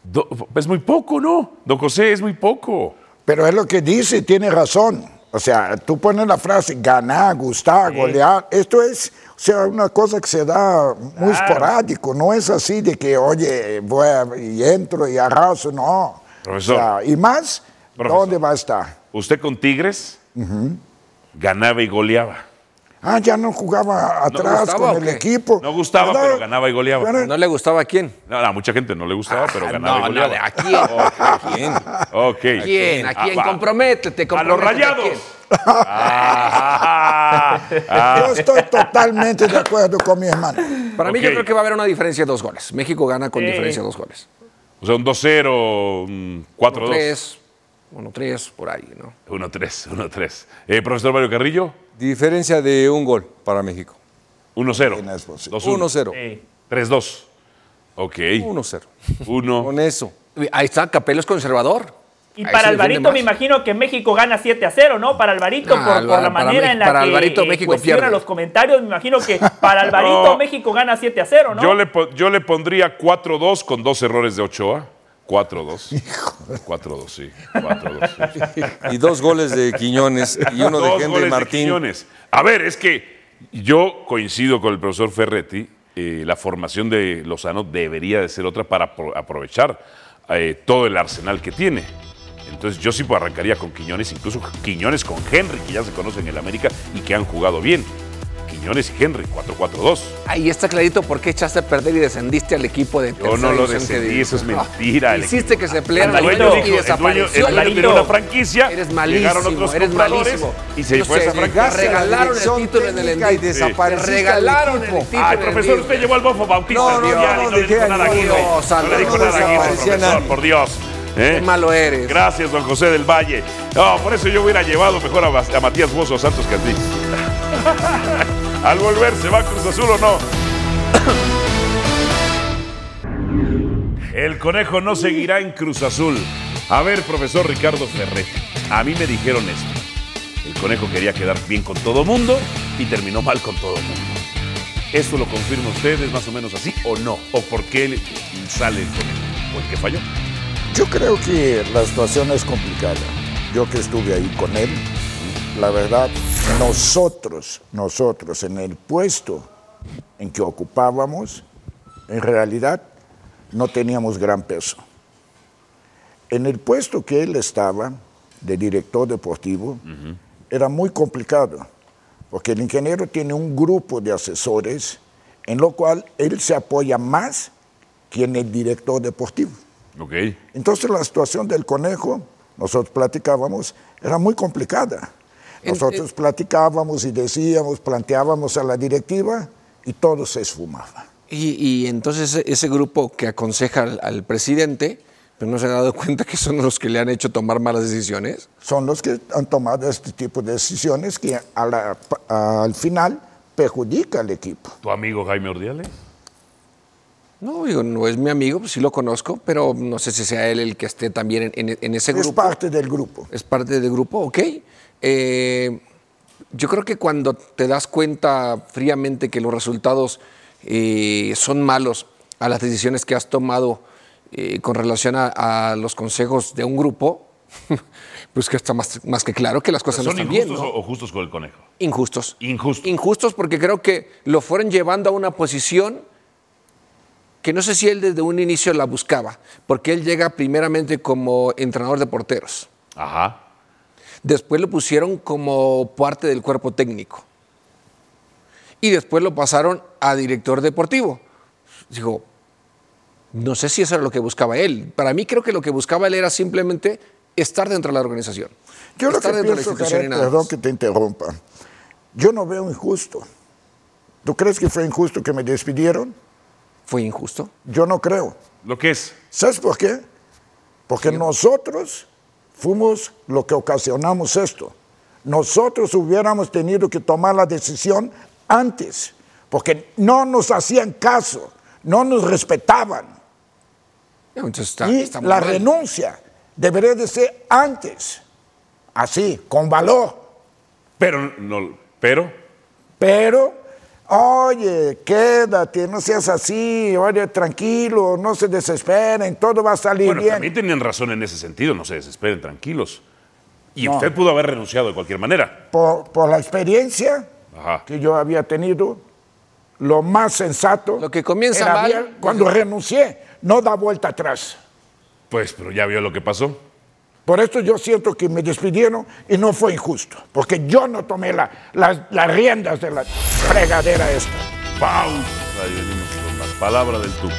Do- es muy poco, ¿no? Don José, es muy poco. Pero es lo que dice, tiene razón. O sea, tú pones la frase ganar, gustar, Sí. golear. Esto es, o sea, una cosa que se da muy Claro. esporádico. No es así de que, oye, voy a- y entro y arraso, no. Profesor. O sea, y más, Profesor. ¿dónde va a estar? Usted con Tigres ganaba y goleaba. Ah, ya no jugaba atrás gustaba con el equipo. No gustaba, ¿Verdad? pero ganaba y goleaba. Bueno, ¿No le gustaba a quién? No, a mucha gente no le gustaba, pero ganaba no, y goleaba. no, ¿a quién? ¿A quién? Ok. ¿Quién? ¿A quién? Ah, va. Comprométete, A los comprométete. rayados. Ah, ah. Yo estoy totalmente de acuerdo con mi hermano. Para mí Ok. yo creo que va a haber una diferencia de dos goles. México gana con Sí. diferencia de dos goles. O sea, un 2-0, un 4-2. 3, 1 3 por ahí, ¿no? 1-3, 1-3. Eh, profesor Mario Carrillo, Diferencia de un gol para México. 1-0. no es posible. 2-1. 1-0. Sí. 3-2. Ok. 1-0. 1. Con eso. Ahí está, Capello es conservador. Y Ahí para Alvarito me imagino que México gana 7 a 0, ¿no? Para Alvarito, Ah, por, por Alvaro, la manera en la para que Alvarito, eh, México cuestiona pierde. los comentarios, me imagino que para Alvarito No. México gana 7 a 0, ¿no? Yo, le, po- yo le pondría 4-2 con dos errores de Ochoa. 4-2. 4-2, sí. 4-2. sí. Y dos goles de Quiñones y uno de Henry de Martín. Quiñones. A ver, es que yo coincido con el profesor Ferretti. eh, la formación de Lozano debería de ser otra para apro- aprovechar eh, todo el arsenal que tiene. Entonces yo sí pues, arrancaría con Quiñones, incluso Quiñones con Henry, que ya se conocen en el América y que han jugado bien. Quiñones y Henry, 4-4-2. Ahí está clarito por qué echaste a perder y descendiste al equipo de Yo no lo descendí, eso es No. mentira. El Hiciste equipo- que se pelearan El dueño y dueño, el desapareció. dueño tenía una franquicia, Eres llegaron malísimo, otros eres malísimo. y se fue esa franquicia. regalaron el título en el Te al regalaron el título Ay, profesor, usted llevó al Bofo Bautista. No, no, Dios, no, no, no le dije dijo nada a aquí, No le dijo no nada aquí, profesor, por Dios. ¿eh? Qué malo eres. Gracias, don José del Valle. No, por eso yo hubiera llevado mejor a, a Matías Bozo Santos que a ti. Al volver, ¿se va Cruz Azul o no? El conejo no seguirá en Cruz Azul. A ver, profesor Ricardo Ferretti, a mí me dijeron esto. El conejo quería quedar bien con todo mundo y terminó mal con todo mundo. ¿Esto lo confirma usted? ¿Es más o menos así o no? ¿O por qué le- sale el conejo? ¿O el que falló? Yo creo que la situación es complicada. Yo que estuve ahí con él, la verdad, nosotros, nosotros en el puesto en que ocupábamos, en realidad no teníamos gran peso. En el puesto que él estaba, de director deportivo, era muy complicado, porque el ingeniero tiene un grupo de asesores en lo cual él se apoya más que en el director deportivo. Ok. Entonces la situación del conejo, nosotros platicábamos, era muy complicada. Nosotros platicábamos y decíamos, planteábamos a la directiva y todo se esfumaba. Y, y entonces ese, grupo que aconseja al, al presidente, pero no se ha dado cuenta que son los que le han hecho tomar malas decisiones. Son los que han tomado este tipo de decisiones que a la- al final perjudica al equipo. ¿Tu amigo Jaime Ordiales? No, digo, no es mi amigo, pues sí lo conozco, pero no sé si sea él el que esté también en, en- en ese Es grupo. parte del grupo. Es parte del grupo, ok. Eh, yo creo que cuando te das cuenta fríamente que los resultados eh, son malos a las decisiones que has tomado eh, con relación a, a los consejos de un grupo, pues que está más, más que claro que las cosas no ¿Son están bien. injustos ¿no? o, o justos con el conejo? Injustos. Injustos. Injustos porque creo que lo fueron llevando a una posición que no sé si él desde un inicio la buscaba, porque él llega primeramente como entrenador de porteros. Ajá. Después lo pusieron como parte del cuerpo técnico. Y después lo pasaron a director deportivo. Digo, no sé si eso era lo que buscaba él. Para mí creo que lo que buscaba él era simplemente estar dentro de la organización. Yo lo estar que dentro de la pienso, institución y Jared, nada perdón que te interrumpa, yo no veo injusto. ¿Tú crees que fue injusto que me despidieron? ¿Fue injusto? Yo no creo. Lo que es. ¿Sabes por qué? Porque nosotros fuimos lo que ocasionamos esto. Nosotros hubiéramos tenido que tomar la decisión antes, porque no nos hacían caso, no nos respetaban. Está, y está la mal. renuncia debería de ser antes, así, con valor. Pero, no, pero, Pero, oye, quédate, no seas así, oye, tranquilo, no se desesperen, todo va a salir bueno, bien. también tenían razón en ese sentido, no se desesperen, tranquilos. Y No. usted pudo haber renunciado de cualquier manera. Por, por la experiencia Ajá. que yo había tenido, lo más sensato Lo que comienza era mal- bien cuando renuncié, no da vuelta atrás. Pues, pero ya vio lo que pasó. Por esto yo siento que me despidieron y no fue injusto, porque yo no tomé la- la- las riendas de la fregadera esta. Pausa. Ahí venimos con la palabra del Tuca.